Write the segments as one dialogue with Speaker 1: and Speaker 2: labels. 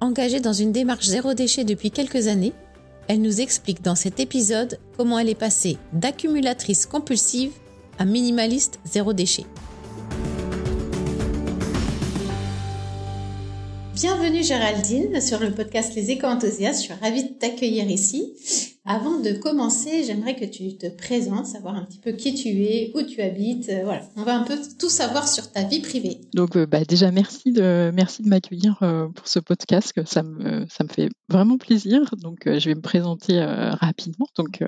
Speaker 1: Engagée dans une démarche zéro déchet depuis quelques années, elle nous explique dans cet épisode comment elle est passée d'accumulatrice compulsive à minimaliste zéro déchet. Bienvenue Géraldine sur le podcast Les Éco-Enthousiastes. Je suis ravie de t'accueillir ici. Avant de commencer, j'aimerais que tu te présentes, savoir un petit peu qui tu es, où tu habites. Euh, voilà, on va un peu tout savoir sur ta vie privée.
Speaker 2: Donc, euh, bah, déjà, merci de, merci de m'accueillir euh, pour ce podcast. Ça me, ça me fait vraiment plaisir. Donc, je vais me présenter rapidement. Donc,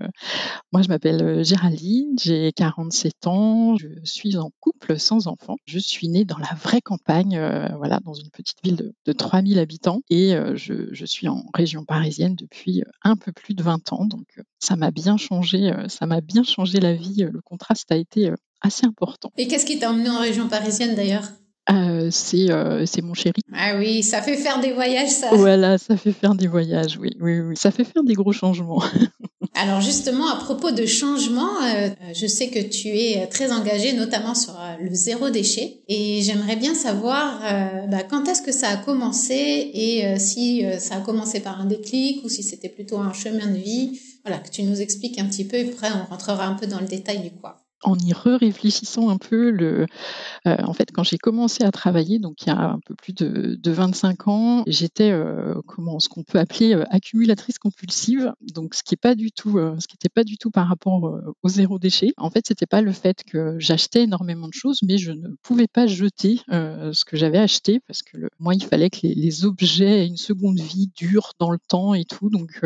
Speaker 2: moi, je m'appelle Géraldine, j'ai 47 ans, je suis en couple sans enfant. Je suis née dans la vraie campagne, voilà, dans une petite ville de, de 3000 habitants et je, je suis en région parisienne depuis un peu plus de 20 ans donc ça m'a bien changé, ça m'a bien changé la vie. Le contraste a été assez important.
Speaker 1: Et qu'est-ce qui t'a emmené en région parisienne d'ailleurs?
Speaker 2: C'est c'est mon chéri.
Speaker 1: Ah oui, ça fait faire des voyages, ça.
Speaker 2: Voilà, ça fait faire des voyages, oui, oui, oui. Ça fait faire des gros changements.
Speaker 1: Alors justement, à propos de changements, je sais que tu es très engagée, notamment sur le zéro déchet, et j'aimerais bien savoir bah, quand est-ce que ça a commencé et si ça a commencé par un déclic ou si c'était plutôt un chemin de vie? Voilà, que tu nous expliques un petit peu, et après on rentrera un peu dans le détail du quoi
Speaker 2: en y réfléchissant un peu, le, euh, en fait, quand j'ai commencé à travailler, donc il y a un peu plus de, de 25 ans, j'étais euh, comment ce qu'on peut appeler euh, accumulatrice compulsive, donc ce qui est pas du tout, ce qui n'était pas du tout par rapport au zéro déchet. En fait, c'était pas le fait que j'achetais énormément de choses, mais je ne pouvais pas jeter ce que j'avais acheté parce que moi, il fallait que les, objets aient une seconde vie, dure dans le temps et tout. Donc,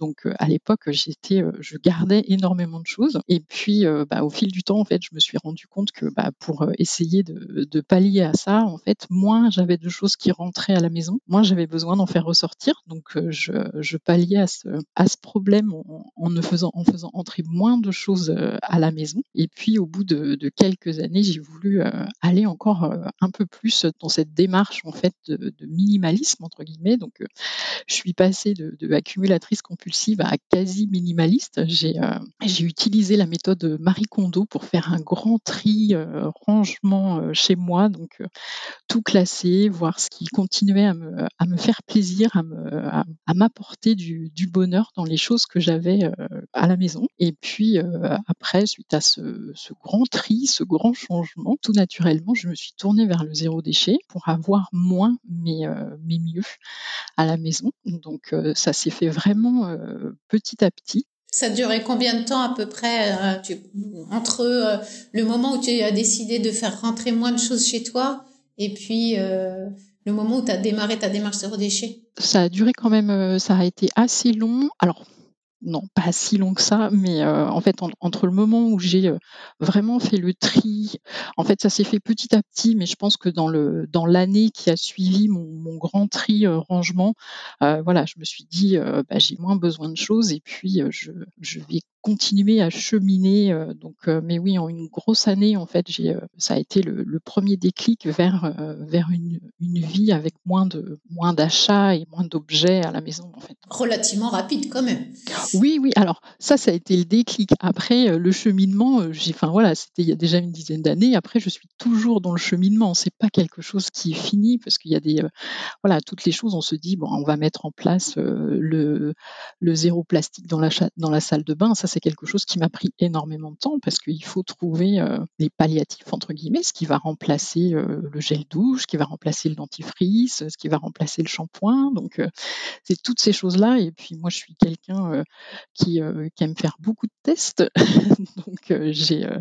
Speaker 2: donc à l'époque, j'étais, je gardais énormément de choses. Et puis, bah, au fil du temps, en fait, je me suis rendu compte que bah, pour euh, essayer de, pallier à ça, en fait, moins j'avais de choses qui rentraient à la maison, moins j'avais besoin d'en faire ressortir. Donc, euh, je, je, palliais à ce, problème en, faisant, en faisant entrer moins de choses euh, à la maison. Et puis, au bout de, quelques années, j'ai voulu aller encore un peu plus dans cette démarche, en fait, de, minimalisme, entre guillemets. Donc, je suis passée de, accumulatrice compulsive à quasi minimaliste. J'ai utilisé la méthode Marie Kondo pour faire un grand tri, euh, rangement euh, chez moi, donc euh, tout classer, voir ce qui continuait à me, faire plaisir, à, m'apporter du, bonheur dans les choses que j'avais à la maison. Et puis après, suite à ce, grand tri, ce grand changement, tout naturellement, je me suis tournée vers le zéro déchet pour avoir moins mais mieux à la maison. Donc ça s'est fait vraiment petit à petit.
Speaker 1: Ça durait combien de temps à peu près euh, entre euh, le moment où tu as décidé de faire rentrer moins de choses chez toi et puis euh, le moment où tu as démarré ta démarche zéro déchet?
Speaker 2: Ça a duré quand même, ça a été assez long. Alors non, pas si long que ça, mais euh, en fait, entre le moment où j'ai euh, vraiment fait le tri, en fait, ça s'est fait petit à petit, mais je pense que dans le dans l'année qui a suivi mon, grand tri euh, rangement, voilà, je me suis dit, bah, j'ai moins besoin de choses et puis je, je vais continuer à cheminer. donc, mais oui, en une grosse année, en fait, j'ai, ça a été le, le premier déclic vers vers une, une vie avec moins de moins d'achats et moins d'objets à la maison, en fait.
Speaker 1: Relativement rapide, quand même.
Speaker 2: Oui, oui. Alors ça, ça a été le déclic. Après, euh, le cheminement, euh, j'ai, enfin voilà, c'était il y a déjà une dizaine d'années. Après, je suis toujours dans le cheminement. C'est pas quelque chose qui est fini parce qu'il y a des, euh, voilà, toutes les choses. On se dit bon, on va mettre en place le le zéro plastique dans la dans la salle de bain. Ça, c'est quelque chose qui m'a pris énormément de temps parce qu'il faut trouver des palliatifs entre guillemets, ce qui va remplacer le gel douche, ce qui va remplacer le dentifrice, ce qui va remplacer le shampoing. Donc, c'est toutes ces choses là. Et puis moi, je suis quelqu'un qui, euh, qui, aime faire beaucoup de tests. Donc euh, j'ai euh,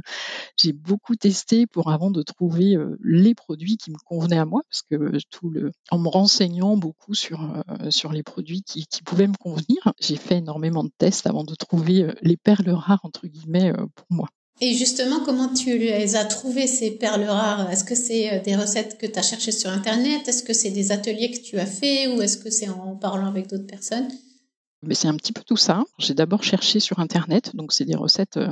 Speaker 2: j'ai beaucoup testé pour avant de trouver les produits qui me convenaient à moi, parce que tout le, en me renseignant beaucoup sur sur les produits qui, qui pouvaient me convenir, j'ai fait énormément de tests avant de trouver les perles rares entre guillemets pour moi.
Speaker 1: Et justement, comment tu les as trouvées, ces perles rares? Est-ce que c'est des recettes que tu as cherchées sur Internet? Est-ce que c'est des ateliers que tu as fait? Ou est-ce que c'est en parlant avec d'autres personnes?
Speaker 2: Mais c'est un petit peu tout ça. J'ai d'abord cherché sur Internet, donc c'est des recettes euh,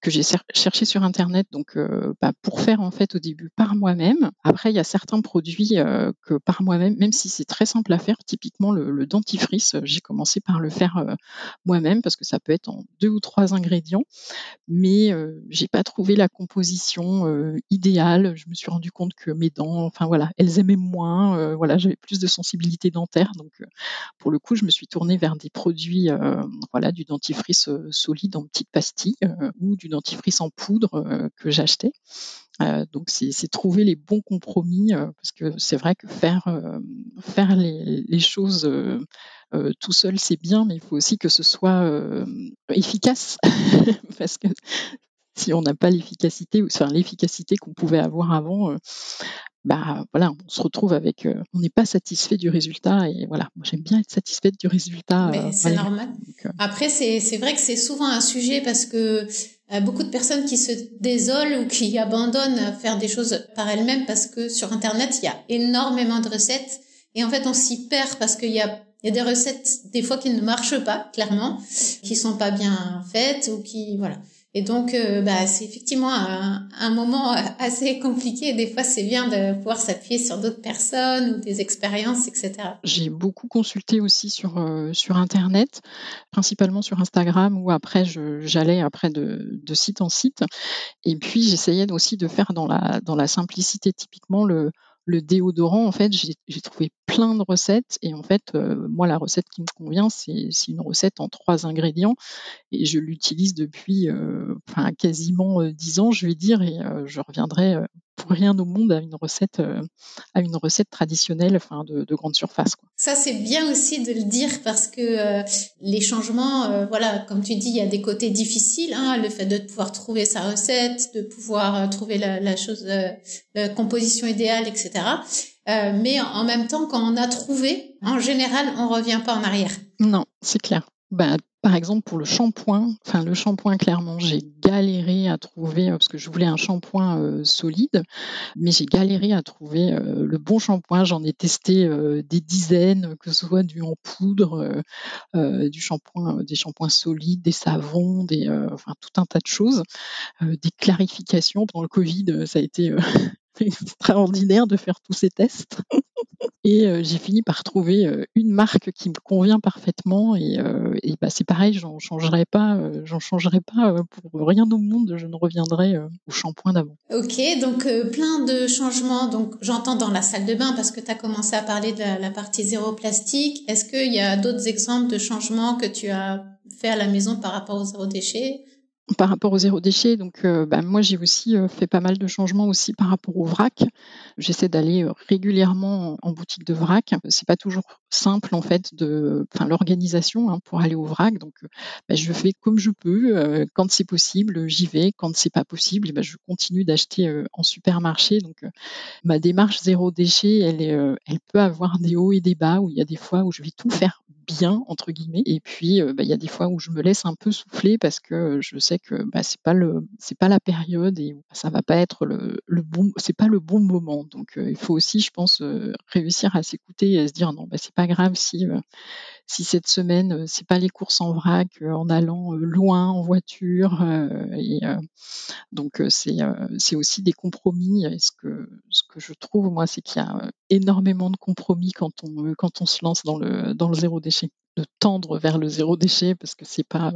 Speaker 2: que j'ai cherché sur Internet, donc euh, bah, pour faire en fait au début par moi-même. Après, il y a certains produits euh, que par moi-même, même si c'est très simple à faire, typiquement le, dentifrice, j'ai commencé par le faire moi-même parce que ça peut être en deux ou trois ingrédients, mais j'ai pas trouvé la composition idéale. Je me suis rendu compte que mes dents, enfin voilà, elles aimaient moins. voilà, j'avais plus de sensibilité dentaire, donc pour le coup, je me suis tournée vers des produits, euh, voilà, du dentifrice euh, solide en petites pastilles euh, ou du dentifrice en poudre que j'achetais. donc c'est trouver les bons compromis parce que c'est vrai que faire faire les, choses tout seul c'est bien, mais il faut aussi que ce soit efficace parce que si on n'a pas l'efficacité, enfin l'efficacité qu'on pouvait avoir avant, bah voilà, on se retrouve avec, euh, on n'est pas satisfait du résultat et voilà, moi j'aime bien être satisfaite du résultat.
Speaker 1: Mais euh, c'est normal. Euh, Après c'est c'est vrai que c'est souvent un sujet parce que beaucoup de personnes qui se désolent ou qui abandonnent à faire des choses par elles-mêmes parce que sur internet il y a énormément de recettes et en fait on s'y perd parce qu'il y a il y a des recettes des fois qui ne marchent pas clairement, qui sont pas bien faites ou qui voilà. Et donc, euh, bah, c'est effectivement un, moment assez compliqué. Des fois, c'est bien de pouvoir s'appuyer sur d'autres personnes ou des expériences, etc.
Speaker 2: J'ai beaucoup consulté aussi sur euh, sur Internet, principalement sur Instagram, où après j'allais après de, de site en site. Et puis, j'essayais aussi de faire dans la dans la simplicité, typiquement le le déodorant, en fait, j'ai trouvé plein de recettes. Et en fait, euh, moi, la recette qui me convient, c'est une recette en trois ingrédients. Et je l'utilise depuis euh, enfin, quasiment euh, dix ans, je vais dire. Et je reviendrai pour rien au monde à une recette, à une recette traditionnelle enfin, de, de grande surface. Quoi.
Speaker 1: Ça, c'est bien aussi de le dire parce que les changements, voilà, comme tu dis, il y a des côtés difficiles. Hein, le fait de pouvoir trouver sa recette, de pouvoir trouver la, la chose, la composition idéale, etc. Euh, mais en même temps, quand on a trouvé, en général, on revient pas en arrière.
Speaker 2: Non, c'est clair. Ben, par exemple, pour le shampoing, enfin le shampoing, clairement, j'ai galéré à trouver, euh, parce que je voulais un shampoing euh, solide, mais j'ai galéré à trouver le bon shampoing. J'en ai testé des dizaines, que ce soit du en poudre, du shampoing, des shampoings solides, des savons, des, enfin tout un tas de choses, des clarifications. Pendant le Covid, ça a été extraordinaire de faire tous ces tests. Et euh, j'ai fini par trouver euh, une marque qui me convient parfaitement. Et, euh, bah, c'est pareil, j'en changerai pas, changerai pas pour rien au monde. Je ne reviendrai au shampoing d'avant.
Speaker 1: Ok, donc plein de changements. Donc j'entends dans la salle de bain parce que tu as commencé à parler de la, la partie zéro plastique. Est-ce qu'il y a d'autres exemples de changements que tu as fait à la maison par rapport au zéro déchet
Speaker 2: par rapport au zéro déchet, donc euh, bah, moi j'ai aussi euh, fait pas mal de changements aussi par rapport au vrac. J'essaie d'aller euh, régulièrement en, boutique de vrac. C'est pas toujours simple en fait de, enfin l'organisation hein, pour aller au vrac. Donc bah, je fais comme je peux. quand c'est possible, j'y vais. Quand c'est pas possible, bah, je continue d'acheter en supermarché. Donc ma démarche zéro déchet, elle, elle peut avoir des hauts et des bas où il y a des fois où je vais tout faire bien entre guillemets. Et puis bah, il y a des fois où je me laisse un peu souffler parce que je sais que bah, c'est pas le c'est pas la période et ça va pas être le, le bon c'est pas le bon moment. Donc il faut aussi je pense réussir à s'écouter et à se dire non bah c'est pas grave si si cette semaine c'est pas les courses en vrac en allant loin en voiture et donc c'est c'est aussi des compromis. Ce que ce que je trouve moi c'est qu'il y a énormément de compromis quand on quand on se lance dans le dans le zéro déchet de tendre vers le zéro déchet parce que c'est pas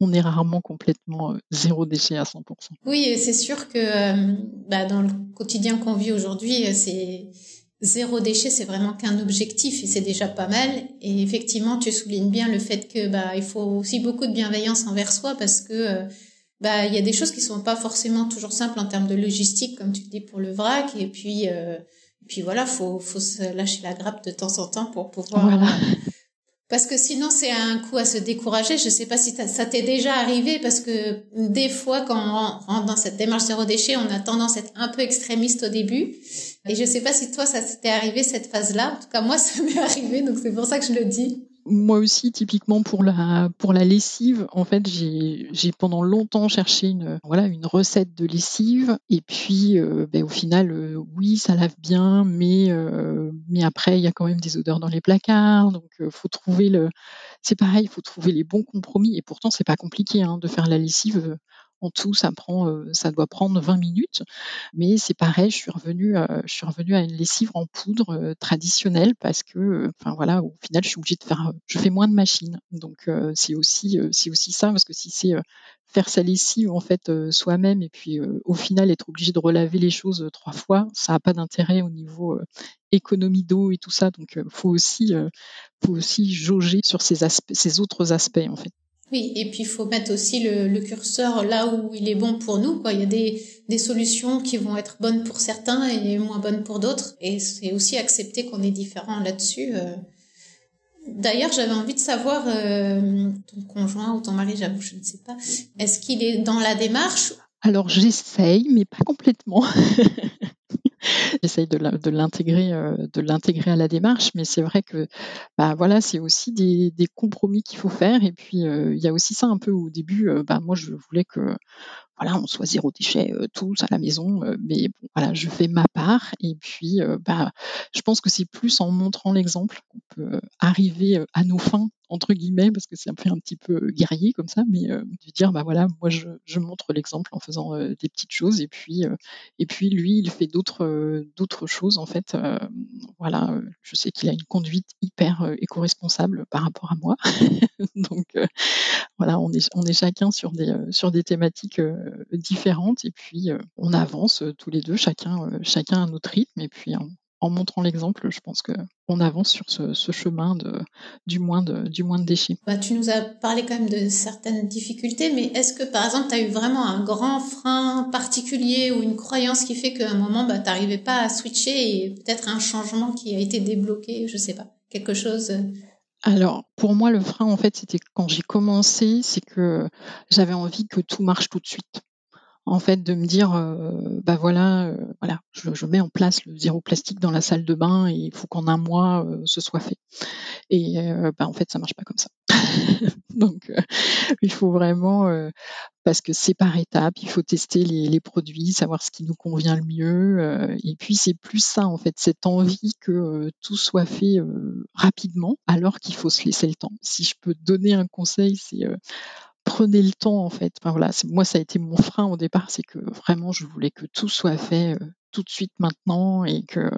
Speaker 2: on est rarement complètement zéro déchet à 100%.
Speaker 1: Oui, c'est sûr que bah, dans le quotidien qu'on vit aujourd'hui, c'est zéro déchet, c'est vraiment qu'un objectif et c'est déjà pas mal. Et effectivement, tu soulignes bien le fait que bah il faut aussi beaucoup de bienveillance envers soi parce que bah il y a des choses qui sont pas forcément toujours simples en termes de logistique, comme tu le dis pour le vrac. Et puis euh, puis voilà, faut faut se lâcher la grappe de temps en temps pour pouvoir voilà. Parce que sinon, c'est un coup à se décourager. Je sais pas si ça t'est déjà arrivé parce que des fois, quand on rentre dans cette démarche zéro déchet, on a tendance à être un peu extrémiste au début. Et je sais pas si toi, ça t'est arrivé cette phase-là. En tout cas, moi, ça m'est arrivé, donc c'est pour ça que je le dis.
Speaker 2: Moi aussi, typiquement pour la pour la lessive, en fait, j'ai pendant longtemps cherché une voilà une recette de lessive. Et puis euh, ben, au final, euh, oui, ça lave bien, mais euh, mais après il y a quand même des odeurs dans les placards, donc faut trouver le c'est pareil, il faut trouver les bons compromis. Et pourtant c'est pas compliqué hein, de faire la lessive en tout, ça euh, doit prendre 20 minutes. Mais c'est pareil, je suis revenue, euh, je suis revenue à une lessive en poudre euh, traditionnelle parce que, voilà, au final, je suis obligée de faire, je fais moins de machines. Donc c'est aussi, c'est aussi ça parce que si c'est faire sa lessive en fait soi-même et puis au final être obligé de relaver les choses trois fois, ça n'a pas d'intérêt au niveau économie d'eau et tout ça. Donc faut aussi, faut aussi jauger sur ces aspects, ces autres aspects en fait.
Speaker 1: Oui, et puis il faut mettre aussi le, curseur là où il est bon pour nous. Il y a des, des solutions qui vont être bonnes pour certains et moins bonnes pour d'autres. Et c'est aussi accepter qu'on est différent là-dessus. Euh. D'ailleurs, j'avais envie de savoir, euh, ton conjoint ou ton mari, j'avoue, je ne sais pas, est-ce qu'il est dans la démarche?
Speaker 2: Alors j'essaye, mais pas complètement. j'essaye de l'intégrer euh, de l'intégrer à la démarche mais c'est vrai que bah voilà c'est aussi des, compromis qu'il faut faire. Et puis euh, il y a aussi ça un peu au début euh, bah moi je voulais que voilà, on soit zéro déchet tous à la maison, mais voilà, je fais ma part et puis bah, je pense que c'est plus en montrant l'exemple qu'on peut arriver à nos fins entre guillemets parce que c'est un peu un petit peu guerrier comme ça, mais de dire bah voilà, moi je, je montre l'exemple en faisant des petites choses et puis et puis lui il fait d'autres d'autres choses en fait. voilà, je sais qu'il a une conduite hyper éco-responsable par rapport à moi, donc voilà, on est on est chacun sur des sur des thématiques différentes et puis on avance tous les deux, chacun, chacun à notre rythme et puis en, montrant l'exemple, je pense que on avance sur ce, chemin du, moins de, du moins de déchets.
Speaker 1: Bah, tu nous as parlé quand même de certaines difficultés, mais est-ce que par exemple tu as eu vraiment un grand frein particulier ou une croyance qui fait qu'à un moment bah, tu n'arrivais pas à switcher et peut-être un changement qui a été débloqué, je sais pas, quelque chose
Speaker 2: alors, pour moi, le frein, en fait, c'était quand j'ai commencé, c'est que j'avais envie que tout marche tout de suite. En fait, de me dire, euh, bah voilà, euh, voilà, je, mets en place le zéro plastique dans la salle de bain et il faut qu'en un mois euh, ce soit fait. Et bah en fait, ça marche pas comme ça. Donc, il faut vraiment parce que c'est par étapes, il faut tester les, produits, savoir ce qui nous convient le mieux. Euh, et puis c'est plus ça en fait, cette envie que euh, tout soit fait euh, rapidement, alors qu'il faut se laisser le temps. Si je peux donner un conseil, c'est prenez le temps en fait. Enfin, voilà, moi ça a été mon frein au départ, c'est que vraiment je voulais que tout soit fait tout de suite maintenant et que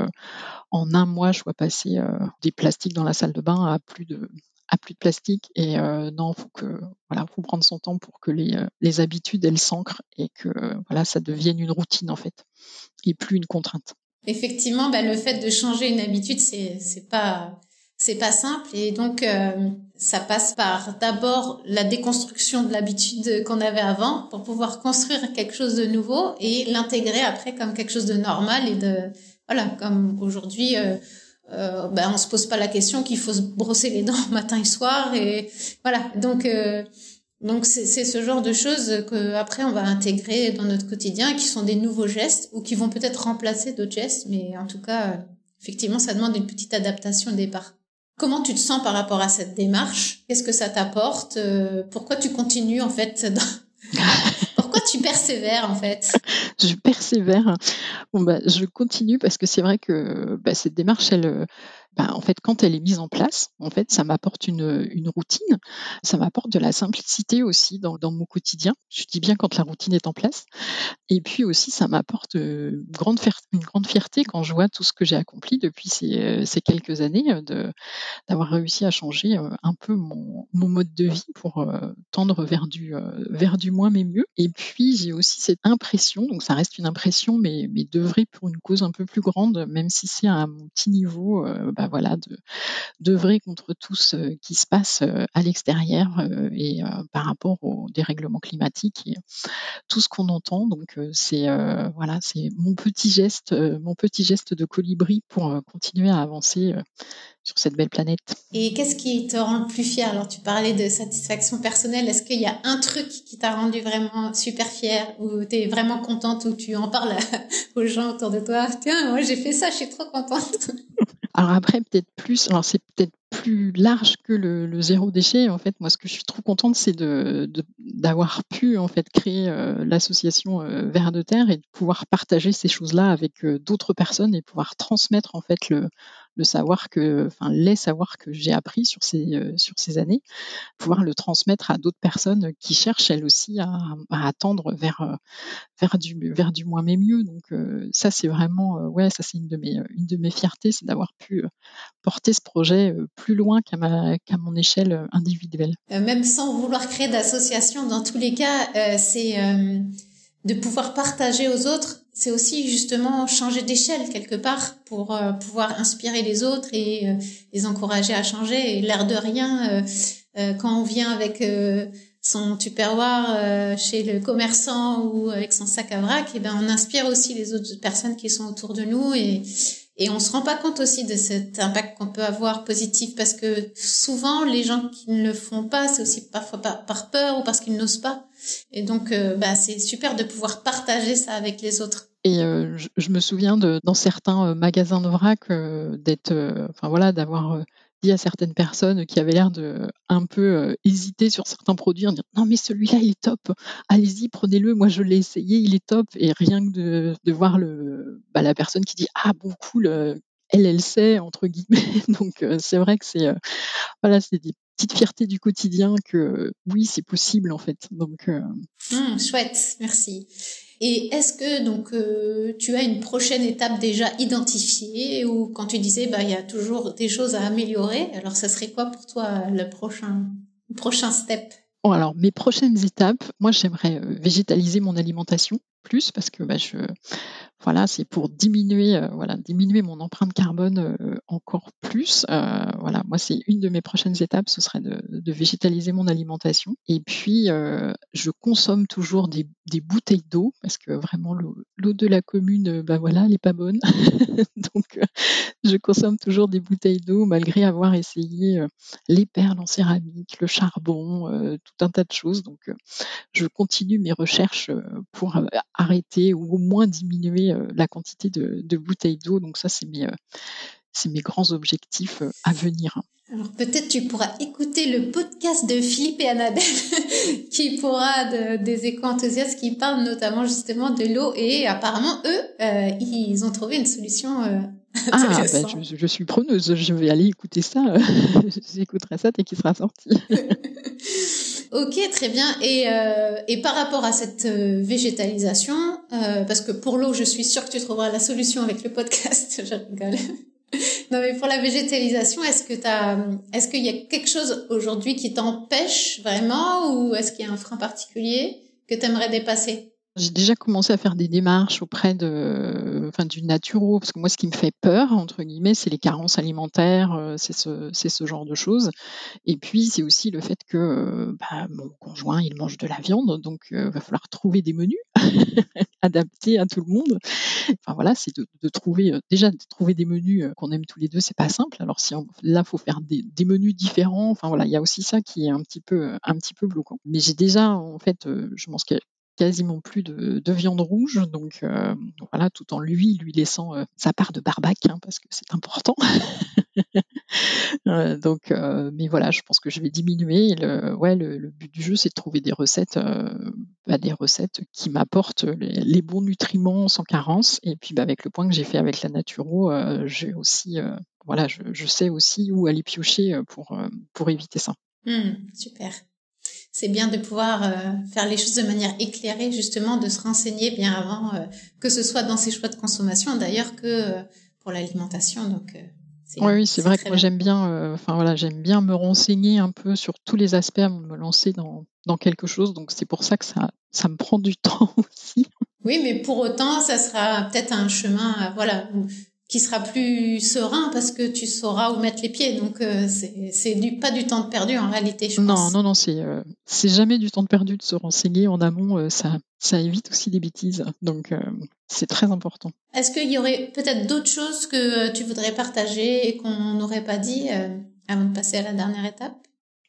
Speaker 2: en un mois je sois passé des plastiques dans la salle de bain à plus de plus de plastique. Et euh, non, faut que voilà, faut prendre son temps pour que les, euh, les habitudes elles s'ancrent et que voilà, ça devienne une routine en fait, et plus une contrainte.
Speaker 1: Effectivement, bah, le fait de changer une habitude, c'est c'est pas c'est pas simple et donc euh, ça passe par d'abord la déconstruction de l'habitude qu'on avait avant pour pouvoir construire quelque chose de nouveau et l'intégrer après comme quelque chose de normal et de voilà comme aujourd'hui euh, ben on se pose pas la question qu'il faut se brosser les dents matin et soir et voilà. Donc euh, donc c'est ce genre de choses que après on va intégrer dans notre quotidien qui sont des nouveaux gestes ou qui vont peut-être remplacer d'autres gestes. Mais en tout cas effectivement ça demande une petite adaptation au départ. Comment tu te sens par rapport à cette démarche? Qu'est-ce que ça t'apporte? Euh, Pourquoi tu continues en fait Pourquoi tu persévères en fait
Speaker 2: Je persévère. Bon bah, je continue parce que c'est vrai que bah, cette démarche, elle, bah, en fait, quand elle est mise en place, en fait, ça m'apporte une, routine, ça m'apporte de la simplicité aussi dans, mon quotidien. Je dis bien quand la routine est en place. Et puis aussi, ça m'apporte euh, une grande, fierté quand je vois tout ce que j'ai accompli depuis ces, euh, quelques années, euh, d'avoir réussi à changer un peu mon, mode de vie pour tendre vers du, vers du moins mais mieux. Et puis, j'ai aussi cette impression, donc ça reste une impression, mais, mais d'œuvrer pour une cause un peu plus grande, même si c'est à mon petit niveau. Bah, bah, voilà, de d'œuvrer contre tout ce qui se passe euh, à l'extérieur euh, et euh, par rapport au dérèglement climatique et tout ce qu'on entend. Donc c'est voilà, c'est mon petit geste, mon petit geste de colibri pour continuer à avancer sur cette belle planète.
Speaker 1: Et qu'est-ce qui te rend le plus fier? Alors, tu parlais de satisfaction personnelle. Est-ce qu'il y a un truc qui t'a rendu vraiment super fier ou tu es vraiment contente ou tu en parles aux gens autour de toi? Tiens, moi j'ai fait ça, je suis trop contente.
Speaker 2: Alors après, peut-être plus, alors c'est peut-être plus large que le, zéro déchet. En fait, moi, ce que je suis trop contente, c'est de, d'avoir pu en fait créer euh, l'association euh, Vers de Terre et de pouvoir partager ces choses-là avec euh, d'autres personnes et pouvoir transmettre en fait le, le savoir que, enfin, les savoirs que j'ai appris sur ces, euh, sur ces années, pouvoir le transmettre à d'autres personnes qui cherchent elles aussi à, à attendre vers, euh, vers du, vers du moins mais mieux. Donc, euh, ça, c'est vraiment, ouais, ça, c'est une de mes, une de mes fiertés, c'est d'avoir pu porter ce projet plus loin qu'à ma, qu'à mon échelle individuelle.
Speaker 1: même sans vouloir créer d'association, dans tous les cas, c'est de pouvoir partager aux autres c'est aussi justement changer d'échelle quelque part pour euh, pouvoir inspirer les autres et euh, les encourager à changer. Et l'air de rien, euh, quand on vient avec son tupperware chez le commerçant ou avec son sac à vrac, et eh ben on inspire aussi les autres personnes qui sont autour de nous et et on se rend pas compte aussi de cet impact qu'on peut avoir positif parce que souvent les gens qui ne le font pas, c'est aussi parfois par peur ou parce qu'ils n'osent pas. Et donc, euh, bah, c'est super de pouvoir partager ça avec les autres.
Speaker 2: Et euh, je, me souviens dans certains euh, magasins de vrac d'être, enfin voilà, d'avoir à certaines personnes qui avaient l'air de un peu hésiter sur certains produits, en disant non mais celui-là il est top, allez-y prenez-le, moi je l'ai essayé, il est top. Et rien que de, de voir le, bah, la personne qui dit ah bon cool, elle elle sait entre guillemets. Donc c'est vrai que c'est voilà, c'est des petite fierté du quotidien que oui, c'est possible en fait. Donc
Speaker 1: euh, mmh, chouette, merci. Et est-ce que donc euh, tu as une prochaine étape déjà identifiée ou quand tu disais bah il y a toujours des choses à améliorer, alors ça serait quoi pour toi le prochain prochain step?
Speaker 2: Bon, alors mes prochaines étapes, moi j'aimerais euh, végétaliser mon alimentation plus parce que bah, je voilà, c'est pour diminuer, euh, voilà, diminuer mon empreinte carbone euh, encore plus. Euh, voilà, moi, c'est une de mes prochaines étapes, ce serait de, végétaliser mon alimentation. Et puis, je consomme toujours des, bouteilles d'eau parce que vraiment l'eau de la commune, bah voilà, elle est pas bonne. Donc, je consomme toujours des bouteilles d'eau malgré avoir essayé les perles en céramique, le charbon, tout un tas de choses. Donc, je continue mes recherches pour arrêter ou au moins diminuer la quantité de, bouteilles d'eau. Donc ça, c'est mes, euh, mes grands objectifs euh, à venir.
Speaker 1: Alors peut-être tu pourras écouter le podcast de Philippe et Annabelle qui pourra des éco-enthousiastes qui parlent notamment justement de l'eau et apparemment eux, ils ont trouvé une solution.
Speaker 2: ah, ben, je, je, suis preneuse, je vais aller écouter ça. J'écouterai ça dès qu'il sera sorti.
Speaker 1: Ok, très bien. Et, euh, et par rapport à cette euh, végétalisation, euh, parce que pour l'eau, je suis sûre que tu trouveras la solution avec le podcast. je rigole. non, mais pour la végétalisation, est-ce que t'as, est-ce qu'il y a quelque chose aujourd'hui qui t'empêche vraiment, ou est-ce qu'il y a un frein particulier que tu aimerais dépasser?
Speaker 2: J'ai déjà commencé à faire des démarches auprès de, enfin, du naturo, parce que moi, ce qui me fait peur, entre guillemets, c'est les carences alimentaires, euh, c'est ce, ce genre de choses. Et puis, c'est aussi le fait que euh, bah, mon conjoint, il mange de la viande, donc il euh, va falloir trouver des menus adaptés à tout le monde. Enfin voilà, c'est de, de trouver déjà de trouver des menus qu'on aime tous les deux, c'est pas simple. Alors si on, là, faut faire des, des, menus différents. Enfin voilà, il y a aussi ça qui est un petit peu un petit peu bloquant. Mais j'ai déjà en fait, je pense que quasiment plus de, viande rouge, donc euh, voilà, tout en lui lui laissant euh, sa part de barbac, hein, parce que c'est important. Euh, donc, mais voilà, je pense que je vais diminuer. Le, ouais, le, but du jeu, c'est de trouver des recettes, bah, des recettes qui m'apportent les, bons nutriments sans carence. Et puis, bah, avec le point que j'ai fait avec la Naturo, j'ai aussi, voilà, je, sais aussi où aller piocher pour pour éviter ça.
Speaker 1: Mmh, super c'est bien de pouvoir euh, faire les choses de manière éclairée, justement, de se renseigner bien avant, euh, que ce soit dans ses choix de consommation, d'ailleurs, que euh, pour l'alimentation. Donc,
Speaker 2: oui, oui, c'est vrai que moi j'aime bien, enfin voilà, j'aime bien me renseigner un peu sur tous les aspects avant de me lancer dans, dans quelque chose. Donc c'est pour ça que ça, ça me prend du temps aussi.
Speaker 1: Oui, mais pour autant, ça sera peut-être un chemin, voilà, qui sera plus serein parce que tu sauras où mettre les pieds. Donc euh, c'est du pas du temps de perdu en réalité. Je
Speaker 2: non, non, non, c'est euh, c'est jamais du temps de perdu de se renseigner en amont. Euh, ça ça évite aussi des bêtises. Donc c'est très important.
Speaker 1: Est-ce qu'il y aurait peut-être d'autres choses que tu voudrais partager et qu'on n'aurait pas dit avant de passer à la dernière étape?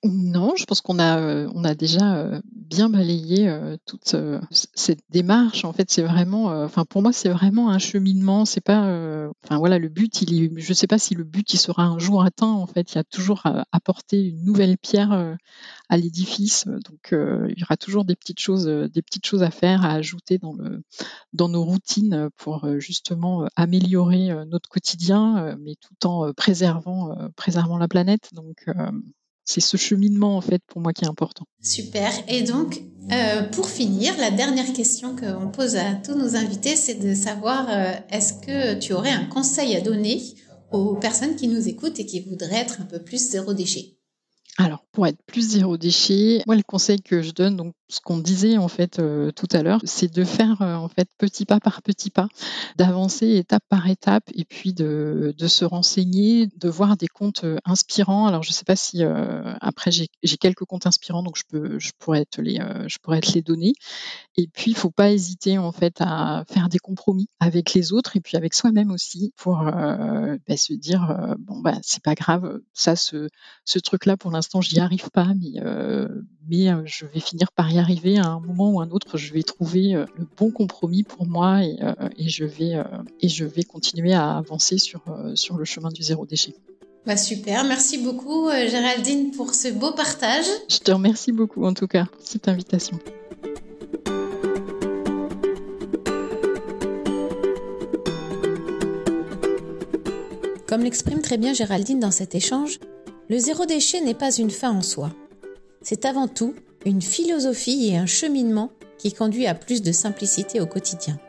Speaker 2: Non, je pense qu'on a, euh, on a déjà euh, bien balayé euh, toute cette démarche. En fait, c'est vraiment, enfin pour moi, c'est vraiment un cheminement. C'est pas, enfin voilà, le but, il est, je sais pas si le but il sera un jour atteint. En fait, il y a toujours à apporter une nouvelle pierre à l'édifice. Donc, il y aura toujours des petites choses, des petites choses à faire, à ajouter dans le, dans nos routines pour justement améliorer notre quotidien, mais tout en préservant, préservant la planète. Donc c'est ce cheminement en fait pour moi qui est important.
Speaker 1: Super. Et donc, euh, pour finir, la dernière question qu'on pose à tous nos invités, c'est de savoir euh, est-ce que tu aurais un conseil à donner aux personnes qui nous écoutent et qui voudraient être un peu plus zéro déchet?
Speaker 2: Alors, pour être plus zéro déchet, moi, le conseil que je donne, donc ce qu'on disait en fait euh, tout à l'heure, c'est de faire euh, en fait petit pas par petit pas, d'avancer étape par étape, et puis de, se renseigner, de voir des comptes euh, inspirants. Alors, je ne sais pas si après j'ai quelques comptes inspirants, donc je peux, je pourrais te les, je pourrais te les donner. Et puis, il faut pas hésiter en fait à faire des compromis avec les autres et puis avec soi-même aussi pour bah, se dire bon bah c'est pas grave, ça ce, truc là pour l'instant j'y arrive pas, mais, mais je vais finir par y arriver à un moment ou un autre. Je vais trouver euh, le bon compromis pour moi et, et je, vais, et je vais continuer à avancer sur, sur le chemin du zéro déchet.
Speaker 1: Bah super, merci beaucoup Géraldine pour ce beau partage.
Speaker 2: Je te remercie beaucoup en tout cas pour cette invitation.
Speaker 1: Comme l'exprime très bien Géraldine dans cet échange, le zéro déchet n'est pas une fin en soi. C'est avant tout une philosophie et un cheminement qui conduit à plus de simplicité au quotidien.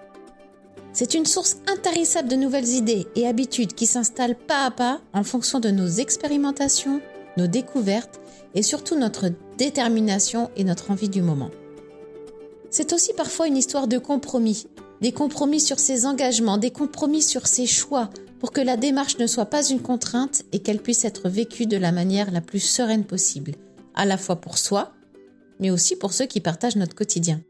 Speaker 1: C'est une source intarissable de nouvelles idées et habitudes qui s'installent pas à pas en fonction de nos expérimentations, nos découvertes et surtout notre détermination et notre envie du moment. C'est aussi parfois une histoire de compromis, des compromis sur ses engagements, des compromis sur ses choix, pour que la démarche ne soit pas une contrainte et qu'elle puisse être vécue de la manière la plus sereine possible, à la fois pour soi, mais aussi pour ceux qui partagent notre quotidien.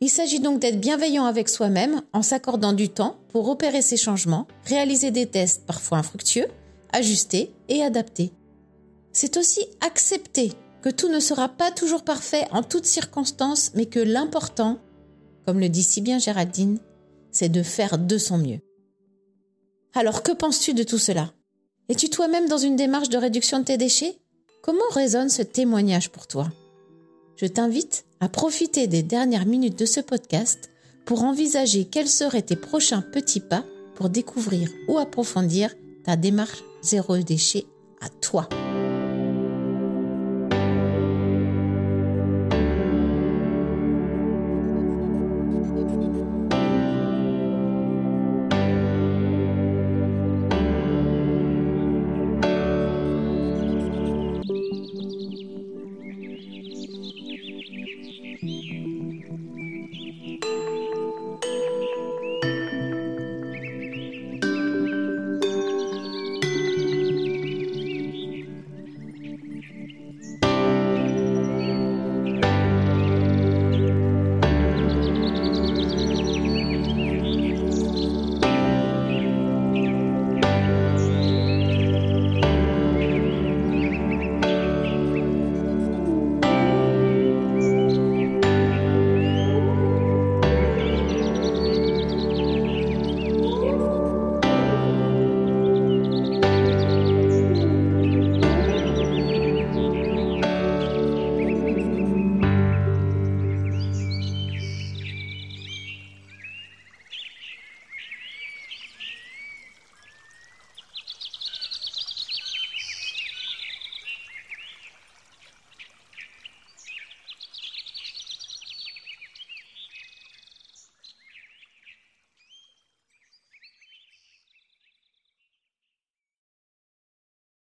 Speaker 1: Il s'agit donc d'être bienveillant avec soi-même en s'accordant du temps pour opérer ces changements, réaliser des tests parfois infructueux, ajuster et adapter. C'est aussi accepter que tout ne sera pas toujours parfait en toutes circonstances, mais que l'important, comme le dit si bien Géraldine, c'est de faire de son mieux. Alors que penses-tu de tout cela? Es-tu toi-même dans une démarche de réduction de tes déchets? Comment résonne ce témoignage pour toi? Je t'invite à profiter des dernières minutes de ce podcast pour envisager quels seraient tes prochains petits pas pour découvrir ou approfondir ta démarche zéro déchet à toi.